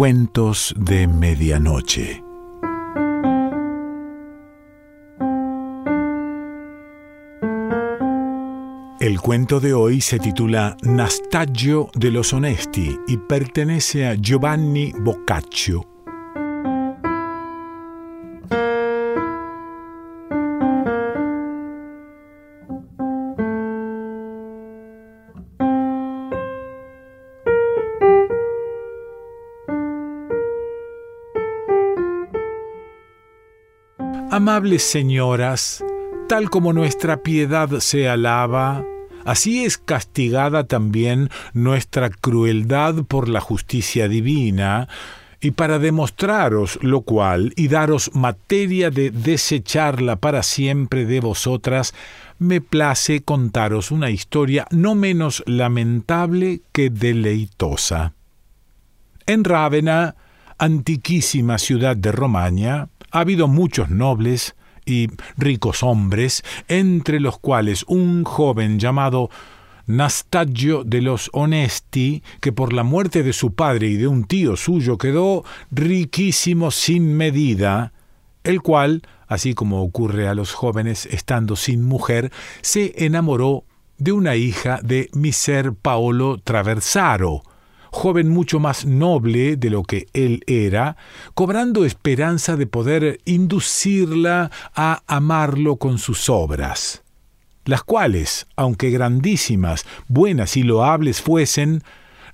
Cuentos de Medianoche. El cuento de hoy se titula Nastagio de los Onesti y pertenece a Giovanni Boccaccio. Amables señoras, tal como nuestra piedad se alaba, así es castigada también nuestra crueldad por la justicia divina, y para demostraros lo cual y daros materia de desecharla para siempre de vosotras, me place contaros una historia no menos lamentable que deleitosa. En Rávena, antiquísima ciudad de Romaña, ha habido muchos nobles y ricos hombres, entre los cuales un joven llamado Nastagio de los Onesti, que por la muerte de su padre y de un tío suyo quedó riquísimo sin medida, el cual, así como ocurre a los jóvenes estando sin mujer, se enamoró de una hija de Miser Paolo Traversaro, joven mucho más noble de lo que él era, cobrando esperanza de poder inducirla a amarlo con sus obras, las cuales, aunque grandísimas, buenas y loables fuesen,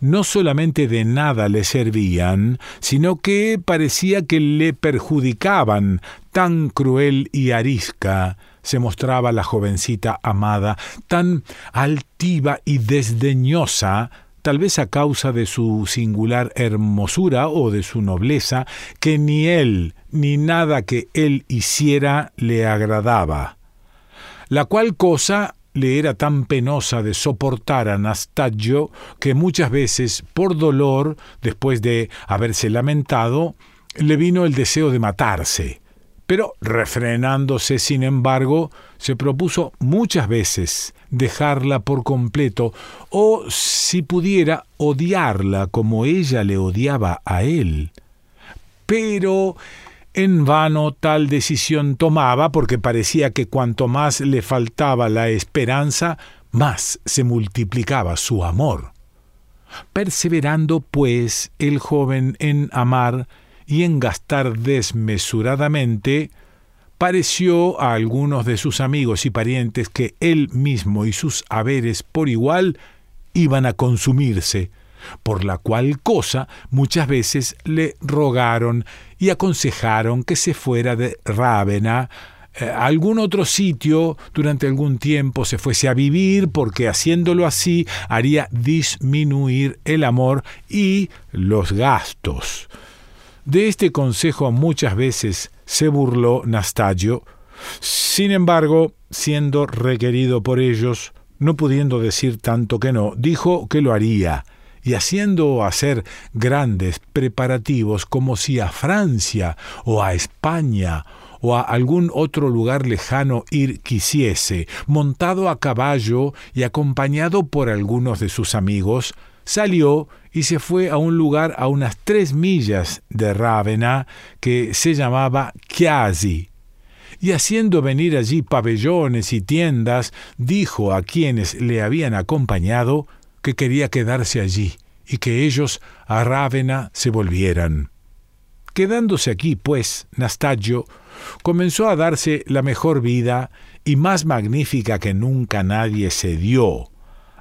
no solamente de nada le servían, sino que parecía que le perjudicaban, tan cruel y arisca se mostraba la jovencita amada, tan altiva y desdeñosa, tal vez a causa de su singular hermosura o de su nobleza, que ni él ni nada que él hiciera le agradaba. La cual cosa le era tan penosa de soportar a Nastagio que muchas veces, por dolor, después de haberse lamentado, le vino el deseo de matarse. Pero, refrenándose, sin embargo, se propuso muchas veces dejarla por completo, o, si pudiera, odiarla como ella le odiaba a él. Pero en vano tal decisión tomaba, porque parecía que cuanto más le faltaba la esperanza, más se multiplicaba su amor. Perseverando, pues, el joven en amar, y en gastar desmesuradamente, pareció a algunos de sus amigos y parientes que él mismo y sus haberes por igual iban a consumirse, por la cual cosa muchas veces le rogaron y aconsejaron que se fuera de Rávena eh, a algún otro sitio durante algún tiempo se fuese a vivir porque haciéndolo así haría disminuir el amor y los gastos. De este consejo muchas veces se burló Nastagio. Sin embargo, siendo requerido por ellos, no pudiendo decir tanto que no, dijo que lo haría, y haciendo hacer grandes preparativos como si a Francia o a España o a algún otro lugar lejano ir quisiese, montado a caballo y acompañado por algunos de sus amigos, salió y se fue a un lugar a unas tres millas de Rávena que se llamaba Chiasi. Y haciendo venir allí pabellones y tiendas, dijo a quienes le habían acompañado que quería quedarse allí y que ellos a Rávena se volvieran. Quedándose aquí, pues, Nastagio comenzó a darse la mejor vida y más magnífica que nunca nadie se dio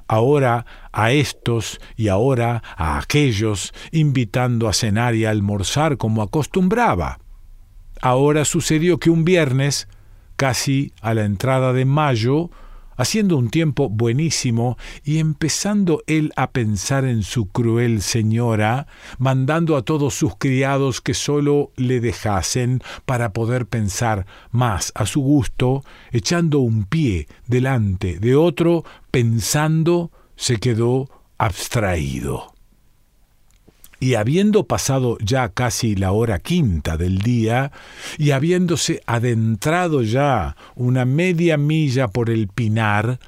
ahora a estos y ahora a aquellos, invitando a cenar y a almorzar como acostumbraba. Ahora sucedió que un viernes, casi a la entrada de mayo, haciendo un tiempo buenísimo y empezando él a pensar en su cruel señora, mandando a todos sus criados que sólo le dejasen para poder pensar más a su gusto, echando un pie delante de otro, pensando, se quedó abstraído. Y habiendo pasado ya casi la hora quinta del día, y habiéndose adentrado ya una media milla por el pinar,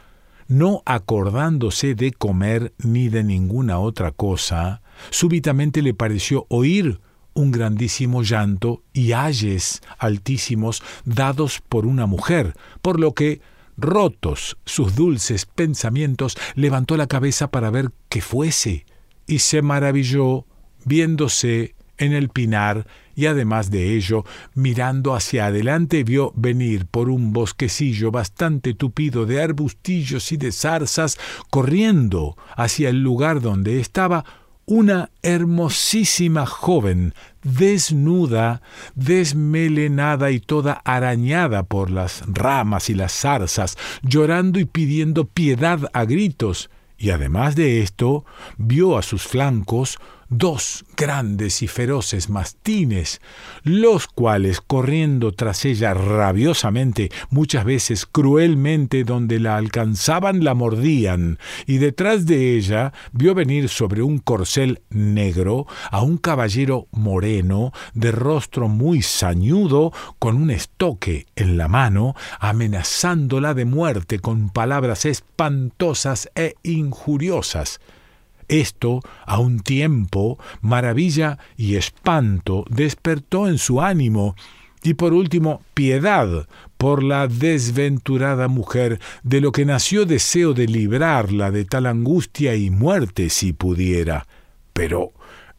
no acordándose de comer ni de ninguna otra cosa, súbitamente le pareció oír un grandísimo llanto y ayes altísimos dados por una mujer, por lo que, rotos sus dulces pensamientos, levantó la cabeza para ver qué fuese, y se maravilló viéndose en el pinar y además de ello, mirando hacia adelante, vio venir por un bosquecillo bastante tupido de arbustillos y de zarzas, corriendo hacia el lugar donde estaba una hermosísima joven, desnuda, desmelenada y toda arañada por las ramas y las zarzas, llorando y pidiendo piedad a gritos, y además de esto, vio a sus flancos dos grandes y feroces mastines, los cuales, corriendo tras ella rabiosamente, muchas veces cruelmente donde la alcanzaban, la mordían, y detrás de ella vio venir sobre un corcel negro a un caballero moreno, de rostro muy sañudo, con un estoque en la mano, amenazándola de muerte con palabras espantosas e injuriosas. Esto, a un tiempo, maravilla y espanto despertó en su ánimo, y por último, piedad por la desventurada mujer, de lo que nació deseo de librarla de tal angustia y muerte si pudiera. Pero,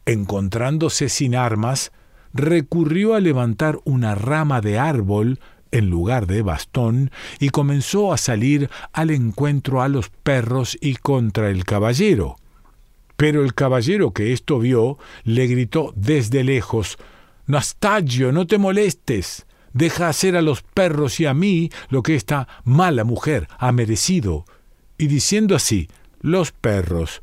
encontrándose sin armas, recurrió a levantar una rama de árbol en lugar de bastón y comenzó a salir al encuentro a los perros y contra el caballero. Pero el caballero que esto vio le gritó desde lejos Nastagio, no te molestes. Deja hacer a los perros y a mí lo que esta mala mujer ha merecido. Y diciendo así, los perros,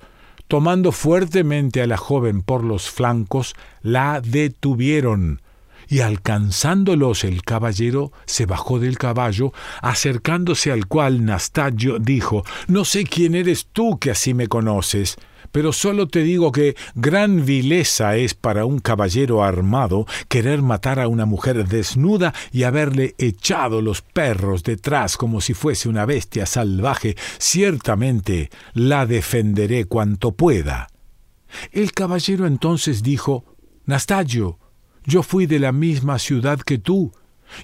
tomando fuertemente a la joven por los flancos, la detuvieron. Y alcanzándolos el caballero se bajó del caballo, acercándose al cual Nastagio dijo No sé quién eres tú que así me conoces pero solo te digo que gran vileza es para un caballero armado querer matar a una mujer desnuda y haberle echado los perros detrás como si fuese una bestia salvaje. Ciertamente la defenderé cuanto pueda. El caballero entonces dijo Nastagio, yo fui de la misma ciudad que tú,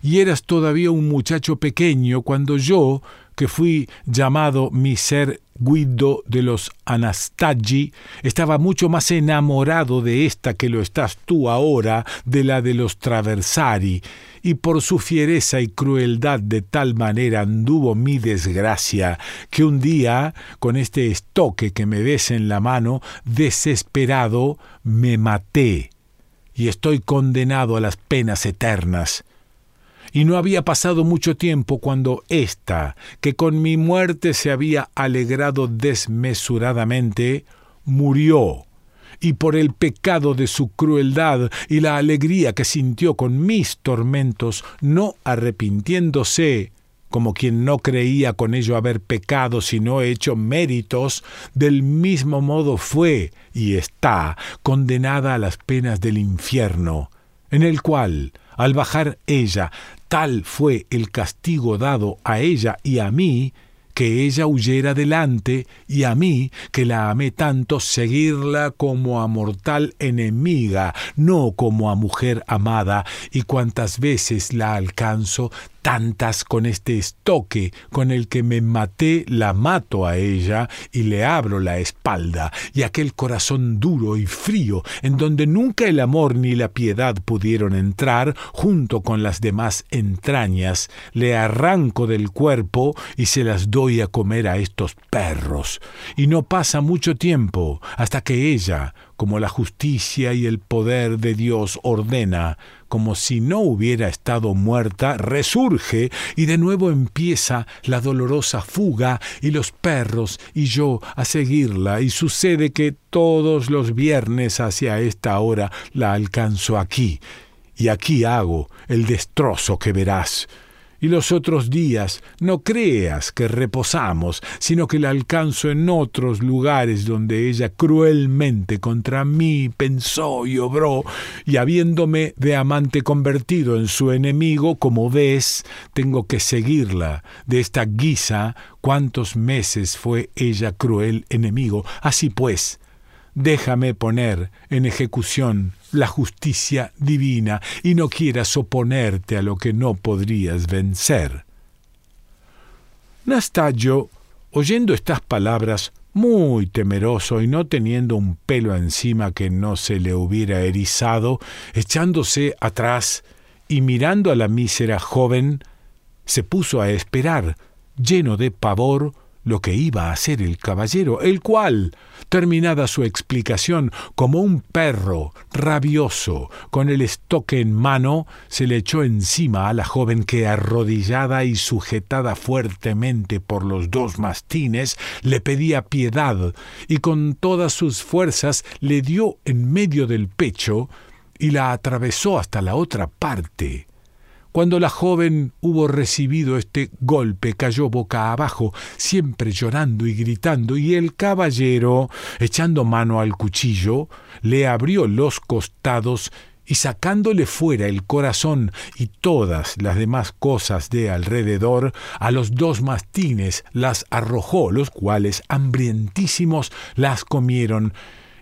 y eras todavía un muchacho pequeño cuando yo, que fui llamado mi ser Guido de los Anastagi, estaba mucho más enamorado de esta que lo estás tú ahora, de la de los Traversari, y por su fiereza y crueldad de tal manera anduvo mi desgracia, que un día, con este estoque que me ves en la mano, desesperado, me maté, y estoy condenado a las penas eternas y no había pasado mucho tiempo cuando ésta, que con mi muerte se había alegrado desmesuradamente, murió, y por el pecado de su crueldad y la alegría que sintió con mis tormentos, no arrepintiéndose, como quien no creía con ello haber pecado sino hecho méritos, del mismo modo fue y está condenada a las penas del infierno, en el cual, al bajar ella, tal fue el castigo dado a ella y a mí, que ella huyera delante, y a mí, que la amé tanto, seguirla como a mortal enemiga, no como a mujer amada, y cuantas veces la alcanzo, tantas con este estoque con el que me maté la mato a ella y le abro la espalda, y aquel corazón duro y frío, en donde nunca el amor ni la piedad pudieron entrar, junto con las demás entrañas, le arranco del cuerpo y se las doy a comer a estos perros. Y no pasa mucho tiempo hasta que ella, como la justicia y el poder de Dios ordena, como si no hubiera estado muerta, resurge y de nuevo empieza la dolorosa fuga y los perros y yo a seguirla. Y sucede que todos los viernes hacia esta hora la alcanzo aquí. Y aquí hago el destrozo que verás y los otros días no creas que reposamos, sino que la alcanzo en otros lugares donde ella cruelmente contra mí pensó y obró, y habiéndome de amante convertido en su enemigo, como ves, tengo que seguirla de esta guisa cuántos meses fue ella cruel enemigo. Así pues, déjame poner en ejecución la justicia divina y no quieras oponerte a lo que no podrías vencer. Nastallo, oyendo estas palabras, muy temeroso y no teniendo un pelo encima que no se le hubiera erizado, echándose atrás y mirando a la mísera joven, se puso a esperar, lleno de pavor, lo que iba a hacer el caballero, el cual, terminada su explicación, como un perro rabioso, con el estoque en mano, se le echó encima a la joven que, arrodillada y sujetada fuertemente por los dos mastines, le pedía piedad, y con todas sus fuerzas le dio en medio del pecho y la atravesó hasta la otra parte. Cuando la joven hubo recibido este golpe, cayó boca abajo, siempre llorando y gritando, y el caballero, echando mano al cuchillo, le abrió los costados y sacándole fuera el corazón y todas las demás cosas de alrededor, a los dos mastines las arrojó, los cuales, hambrientísimos, las comieron,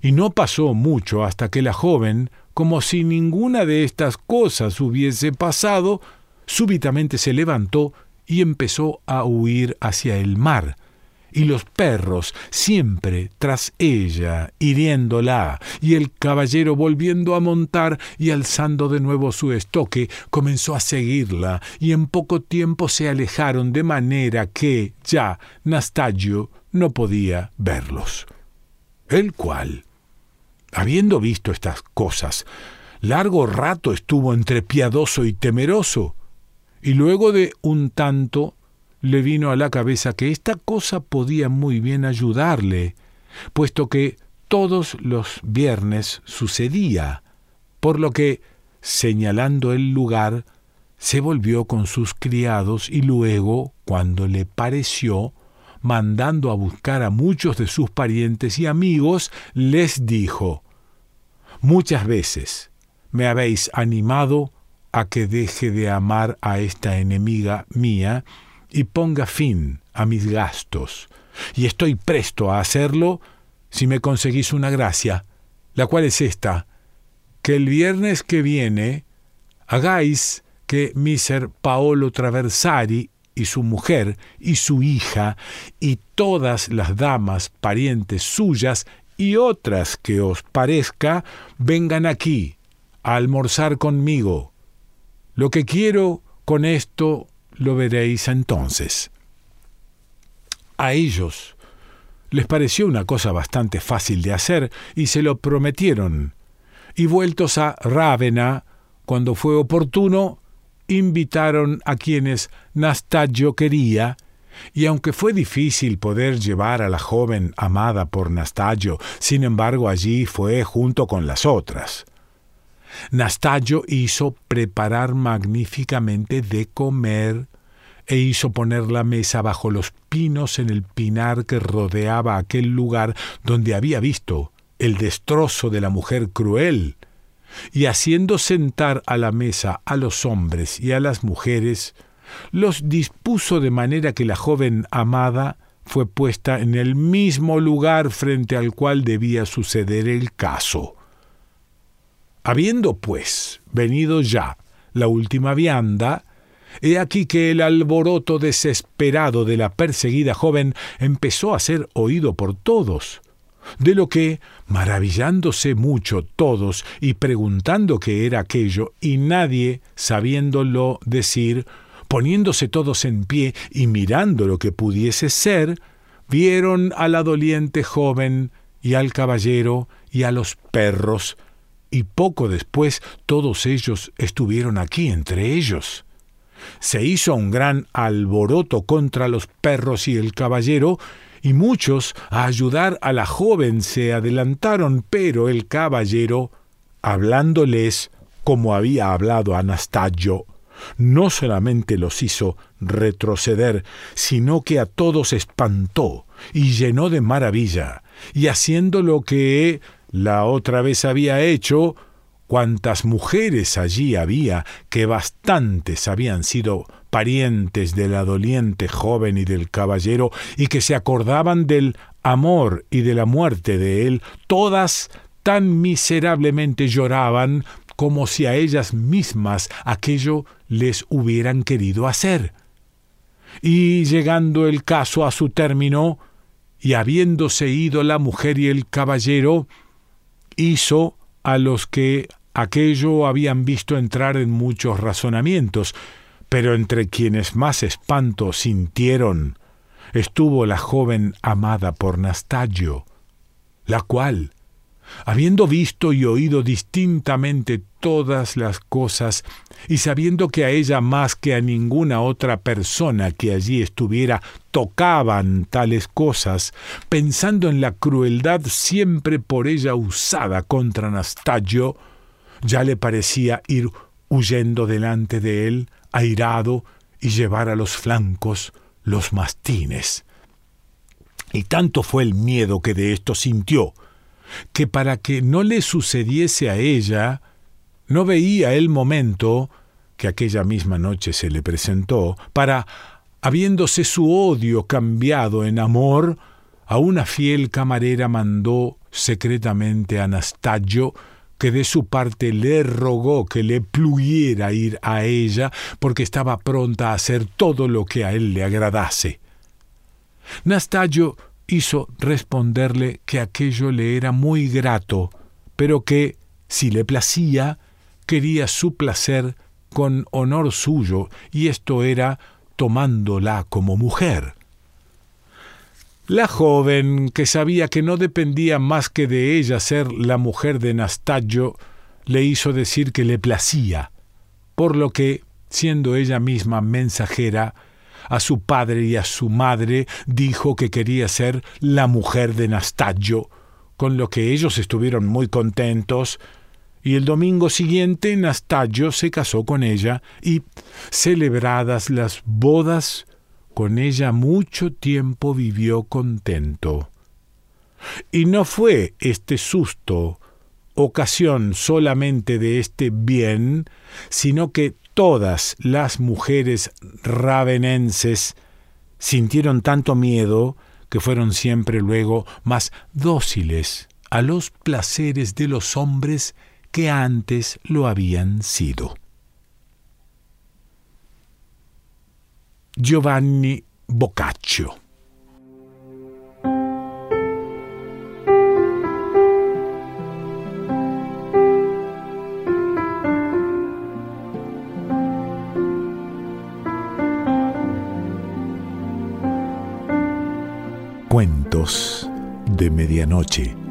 y no pasó mucho hasta que la joven, como si ninguna de estas cosas hubiese pasado, súbitamente se levantó y empezó a huir hacia el mar, y los perros siempre tras ella, hiriéndola, y el caballero volviendo a montar y alzando de nuevo su estoque, comenzó a seguirla, y en poco tiempo se alejaron de manera que ya Nastallo no podía verlos. El cual, Habiendo visto estas cosas, largo rato estuvo entre piadoso y temeroso, y luego de un tanto le vino a la cabeza que esta cosa podía muy bien ayudarle, puesto que todos los viernes sucedía, por lo que, señalando el lugar, se volvió con sus criados y luego, cuando le pareció, mandando a buscar a muchos de sus parientes y amigos, les dijo, Muchas veces me habéis animado a que deje de amar a esta enemiga mía y ponga fin a mis gastos, y estoy presto a hacerlo si me conseguís una gracia, la cual es esta, que el viernes que viene hagáis que Miser Paolo Traversari y su mujer y su hija y todas las damas parientes suyas y otras que os parezca vengan aquí a almorzar conmigo. Lo que quiero con esto lo veréis entonces. A ellos les pareció una cosa bastante fácil de hacer y se lo prometieron, y vueltos a Rávena, cuando fue oportuno, invitaron a quienes Nastallo quería, y aunque fue difícil poder llevar a la joven amada por Nastallo, sin embargo allí fue junto con las otras. Nastallo hizo preparar magníficamente de comer e hizo poner la mesa bajo los pinos en el pinar que rodeaba aquel lugar donde había visto el destrozo de la mujer cruel, y haciendo sentar a la mesa a los hombres y a las mujeres, los dispuso de manera que la joven amada fue puesta en el mismo lugar frente al cual debía suceder el caso. Habiendo, pues, venido ya la última vianda, he aquí que el alboroto desesperado de la perseguida joven empezó a ser oído por todos, de lo que, maravillándose mucho todos y preguntando qué era aquello, y nadie sabiéndolo decir, poniéndose todos en pie y mirando lo que pudiese ser, vieron a la doliente joven y al caballero y a los perros, y poco después todos ellos estuvieron aquí entre ellos. Se hizo un gran alboroto contra los perros y el caballero, y muchos a ayudar a la joven se adelantaron, pero el caballero, hablándoles como había hablado Anastasio, no solamente los hizo retroceder, sino que a todos espantó y llenó de maravilla, y haciendo lo que la otra vez había hecho, cuantas mujeres allí había, que bastantes habían sido parientes de la doliente joven y del caballero, y que se acordaban del amor y de la muerte de él, todas tan miserablemente lloraban como si a ellas mismas aquello les hubieran querido hacer. Y llegando el caso a su término, y habiéndose ido la mujer y el caballero, hizo a los que aquello habían visto entrar en muchos razonamientos, pero entre quienes más espanto sintieron estuvo la joven amada por Nastallo, la cual, habiendo visto y oído distintamente todas las cosas, y sabiendo que a ella más que a ninguna otra persona que allí estuviera tocaban tales cosas, pensando en la crueldad siempre por ella usada contra Nastallo, ya le parecía ir huyendo delante de él, airado, y llevar a los flancos los mastines. Y tanto fue el miedo que de esto sintió, que para que no le sucediese a ella, no veía el momento que aquella misma noche se le presentó, para, habiéndose su odio cambiado en amor, a una fiel camarera mandó secretamente a Anastasio que de su parte le rogó que le pluguiera ir a ella, porque estaba pronta a hacer todo lo que a él le agradase. Nastallo hizo responderle que aquello le era muy grato, pero que, si le placía, quería su placer con honor suyo, y esto era tomándola como mujer. La joven, que sabía que no dependía más que de ella ser la mujer de Nastallo, le hizo decir que le placía, por lo que, siendo ella misma mensajera, a su padre y a su madre dijo que quería ser la mujer de Nastallo, con lo que ellos estuvieron muy contentos, y el domingo siguiente Nastallo se casó con ella, y, celebradas las bodas, con ella mucho tiempo vivió contento. Y no fue este susto ocasión solamente de este bien, sino que todas las mujeres ravenenses sintieron tanto miedo que fueron siempre luego más dóciles a los placeres de los hombres que antes lo habían sido. Giovanni Boccaccio. Cuentos de Medianoche.